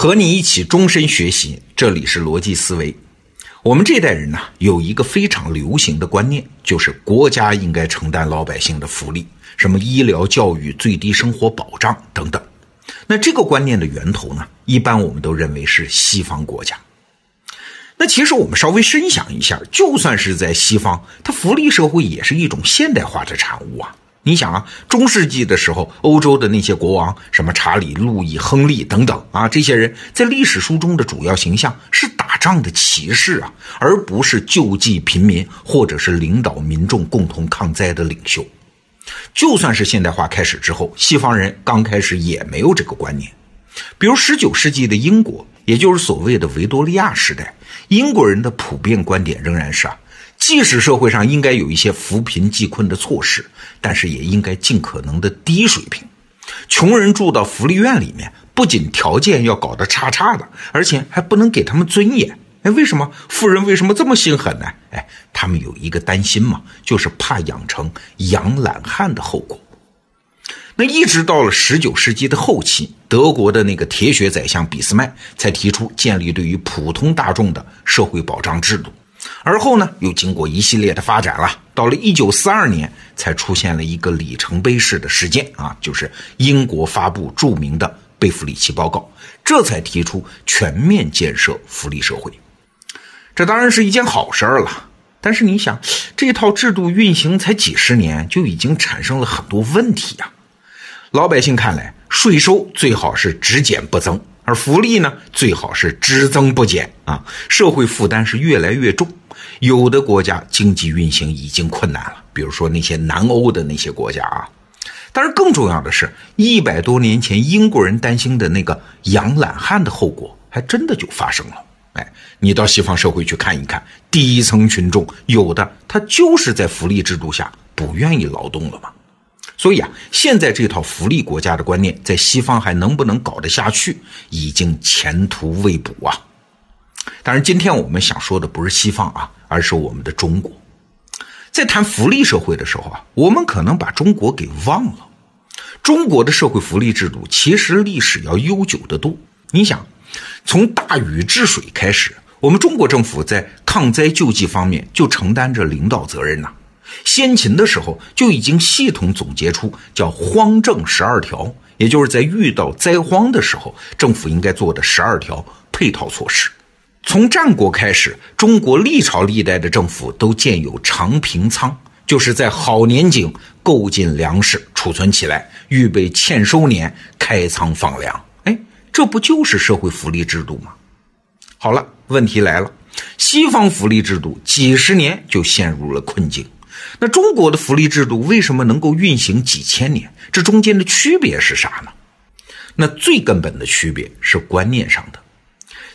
和你一起终身学习，这里是逻辑思维。我们这代人呢，有一个非常流行的观念，就是国家应该承担老百姓的福利，什么医疗、教育、最低生活保障等等。那这个观念的源头呢，一般我们都认为是西方国家。那其实我们稍微深想一下，就算是在西方，它福利社会也是一种现代化的产物啊。你想啊，中世纪的时候，欧洲的那些国王，什么查理、路易、亨利等等啊，这些人在历史书中的主要形象是打仗的骑士啊，而不是救济贫民或者是领导民众共同抗灾的领袖。就算是现代化开始之后，西方人刚开始也没有这个观念。比如十九世纪的英国，也就是所谓的维多利亚时代，英国人的普遍观点仍然是啊。即使社会上应该有一些扶贫济困的措施，但是也应该尽可能的低水平。穷人住到福利院里面，不仅条件要搞得差差的，而且还不能给他们尊严。哎，为什么富人为什么这么心狠呢？哎，他们有一个担心嘛，就是怕养成养懒汉的后果。那一直到了十九世纪的后期，德国的那个铁血宰相俾斯麦才提出建立对于普通大众的社会保障制度。而后呢，又经过一系列的发展了，到了一九四二年，才出现了一个里程碑式的事件啊，就是英国发布著名的贝弗里奇报告，这才提出全面建设福利社会。这当然是一件好事儿了，但是你想，这套制度运行才几十年，就已经产生了很多问题呀。老百姓看来，税收最好是只减不增。而福利呢，最好是只增不减啊！社会负担是越来越重，有的国家经济运行已经困难了，比如说那些南欧的那些国家啊。但是更重要的是，一百多年前英国人担心的那个养懒汉的后果，还真的就发生了。哎，你到西方社会去看一看，底层群众有的他就是在福利制度下不愿意劳动了嘛。所以啊，现在这套福利国家的观念在西方还能不能搞得下去，已经前途未卜啊！当然，今天我们想说的不是西方啊，而是我们的中国。在谈福利社会的时候啊，我们可能把中国给忘了。中国的社会福利制度其实历史要悠久得多。你想，从大禹治水开始，我们中国政府在抗灾救济方面就承担着领导责任呐。先秦的时候就已经系统总结出叫“荒政十二条”，也就是在遇到灾荒的时候，政府应该做的十二条配套措施。从战国开始，中国历朝历代的政府都建有长平仓，就是在好年景购进粮食储存起来，预备欠收年开仓放粮。哎，这不就是社会福利制度吗？好了，问题来了，西方福利制度几十年就陷入了困境。那中国的福利制度为什么能够运行几千年？这中间的区别是啥呢？那最根本的区别是观念上的。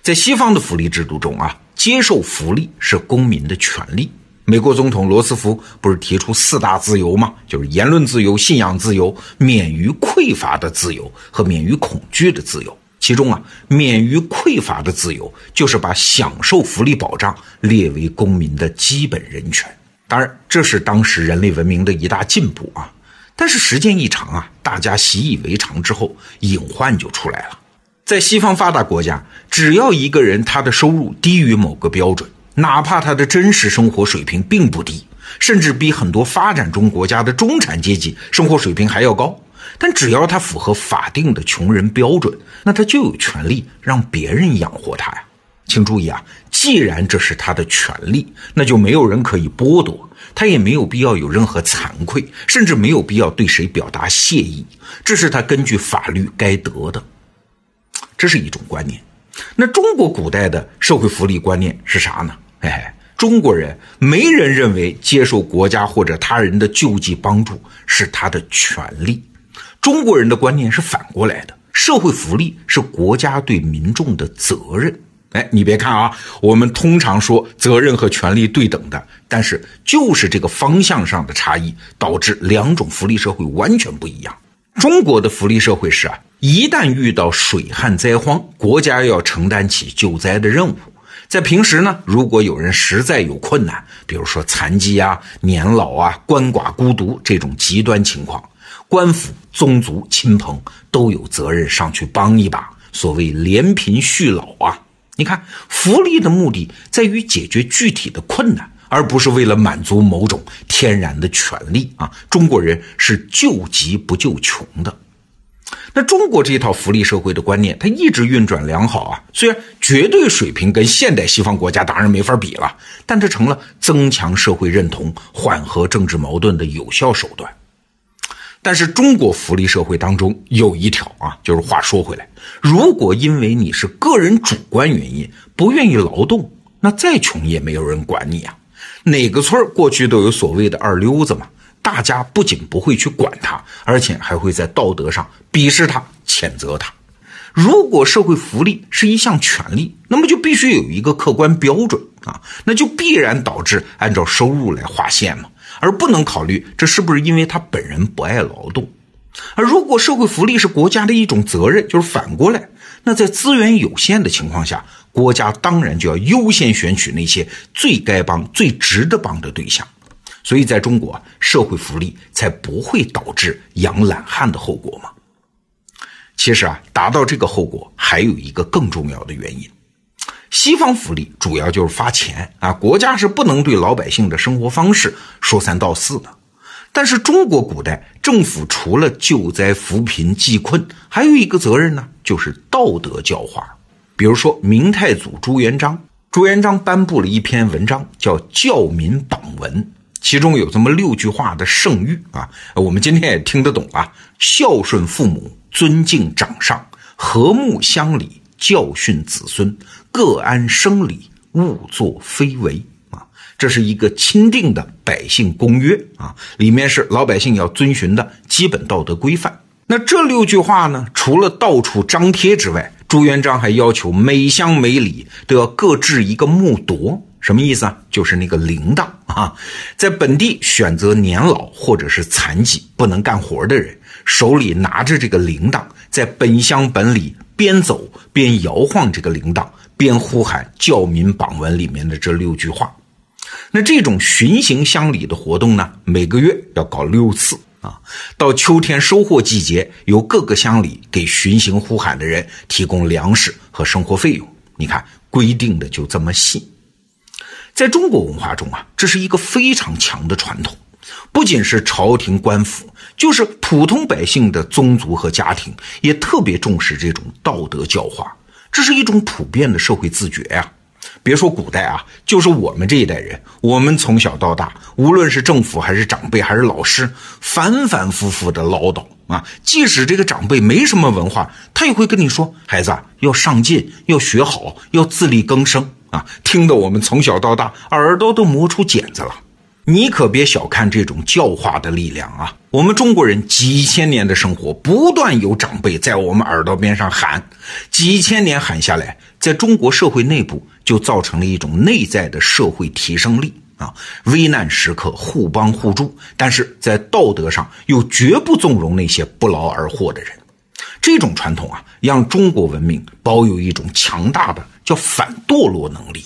在西方的福利制度中啊，接受福利是公民的权利。美国总统罗斯福不是提出四大自由吗？就是言论自由、信仰自由、免于匮乏的自由和免于恐惧的自由。其中啊，免于匮乏的自由就是把享受福利保障列为公民的基本人权。当然，这是当时人类文明的一大进步啊！但是时间一长啊，大家习以为常之后，隐患就出来了。在西方发达国家，只要一个人他的收入低于某个标准，哪怕他的真实生活水平并不低，甚至比很多发展中国家的中产阶级生活水平还要高，但只要他符合法定的穷人标准，那他就有权利让别人养活他呀。请注意啊，既然这是他的权利，那就没有人可以剥夺他，也没有必要有任何惭愧，甚至没有必要对谁表达谢意。这是他根据法律该得的，这是一种观念。那中国古代的社会福利观念是啥呢？哎，中国人没人认为接受国家或者他人的救济帮助是他的权利。中国人的观念是反过来的，社会福利是国家对民众的责任。哎，你别看啊，我们通常说责任和权利对等的，但是就是这个方向上的差异，导致两种福利社会完全不一样。中国的福利社会是啊，一旦遇到水旱灾荒，国家要承担起救灾的任务。在平时呢，如果有人实在有困难，比如说残疾啊、年老啊、鳏寡孤独这种极端情况，官府、宗族、亲朋都有责任上去帮一把。所谓连贫续老啊。你看，福利的目的在于解决具体的困难，而不是为了满足某种天然的权利啊。中国人是救急不救穷的。那中国这一套福利社会的观念，它一直运转良好啊。虽然绝对水平跟现代西方国家当然没法比了，但这成了增强社会认同、缓和政治矛盾的有效手段。但是中国福利社会当中有一条啊，就是话说回来，如果因为你是个人主观原因不愿意劳动，那再穷也没有人管你啊。哪个村过去都有所谓的二流子嘛，大家不仅不会去管他，而且还会在道德上鄙视他、谴责他。如果社会福利是一项权利，那么就必须有一个客观标准啊，那就必然导致按照收入来划线嘛。而不能考虑这是不是因为他本人不爱劳动，而如果社会福利是国家的一种责任，就是反过来，那在资源有限的情况下，国家当然就要优先选取那些最该帮、最值得帮的对象。所以，在中国，社会福利才不会导致养懒汉的后果嘛。其实啊，达到这个后果还有一个更重要的原因。西方福利主要就是发钱啊，国家是不能对老百姓的生活方式说三道四的。但是中国古代政府除了救灾扶贫济困，还有一个责任呢，就是道德教化。比如说明太祖朱元璋，朱元璋颁布了一篇文章，叫《教民榜文》，其中有这么六句话的圣谕啊，我们今天也听得懂啊：孝顺父母，尊敬长上，和睦乡里。教训子孙，各安生理，勿作非为啊！这是一个钦定的百姓公约啊，里面是老百姓要遵循的基本道德规范。那这六句话呢，除了到处张贴之外，朱元璋还要求每乡每里都要各置一个木铎，什么意思啊？就是那个铃铛啊，在本地选择年老或者是残疾不能干活的人，手里拿着这个铃铛，在本乡本里。边走边摇晃这个铃铛，边呼喊《教民榜文》里面的这六句话。那这种巡行乡里的活动呢，每个月要搞六次啊。到秋天收获季节，由各个乡里给巡行呼喊的人提供粮食和生活费用。你看，规定的就这么细。在中国文化中啊，这是一个非常强的传统，不仅是朝廷官府。就是普通百姓的宗族和家庭也特别重视这种道德教化，这是一种普遍的社会自觉呀。别说古代啊，就是我们这一代人，我们从小到大，无论是政府还是长辈还是老师，反反复复的唠叨啊。即使这个长辈没什么文化，他也会跟你说：“孩子要上进，要学好，要自力更生啊。”听得我们从小到大耳朵都磨出茧子了。你可别小看这种教化的力量啊！我们中国人几千年的生活，不断有长辈在我们耳朵边上喊，几千年喊下来，在中国社会内部就造成了一种内在的社会提升力啊！危难时刻互帮互助，但是在道德上又绝不纵容那些不劳而获的人。这种传统啊，让中国文明保有一种强大的叫反堕落能力。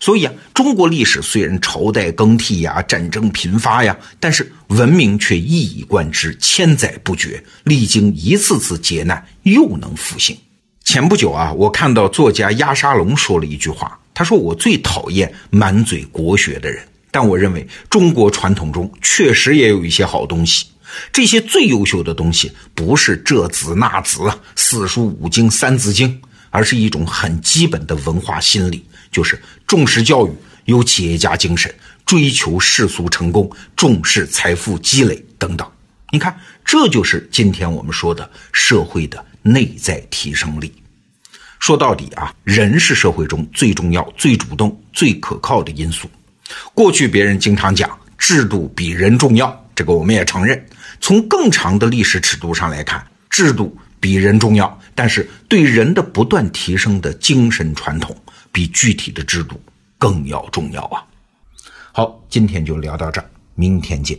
所以啊，中国历史虽然朝代更替呀，战争频发呀，但是文明却一以贯之，千载不绝，历经一次次劫难，又能复兴。前不久啊，我看到作家鸭沙龙说了一句话，他说：“我最讨厌满嘴国学的人，但我认为中国传统中确实也有一些好东西。这些最优秀的东西，不是这子那子、四书五经、三字经，而是一种很基本的文化心理。”就是重视教育，有企业家精神，追求世俗成功，重视财富积累等等。你看，这就是今天我们说的社会的内在提升力。说到底啊，人是社会中最重要、最主动、最可靠的因素。过去别人经常讲制度比人重要，这个我们也承认。从更长的历史尺度上来看，制度比人重要，但是对人的不断提升的精神传统。比具体的制度更要重要啊！好，今天就聊到这儿，明天见。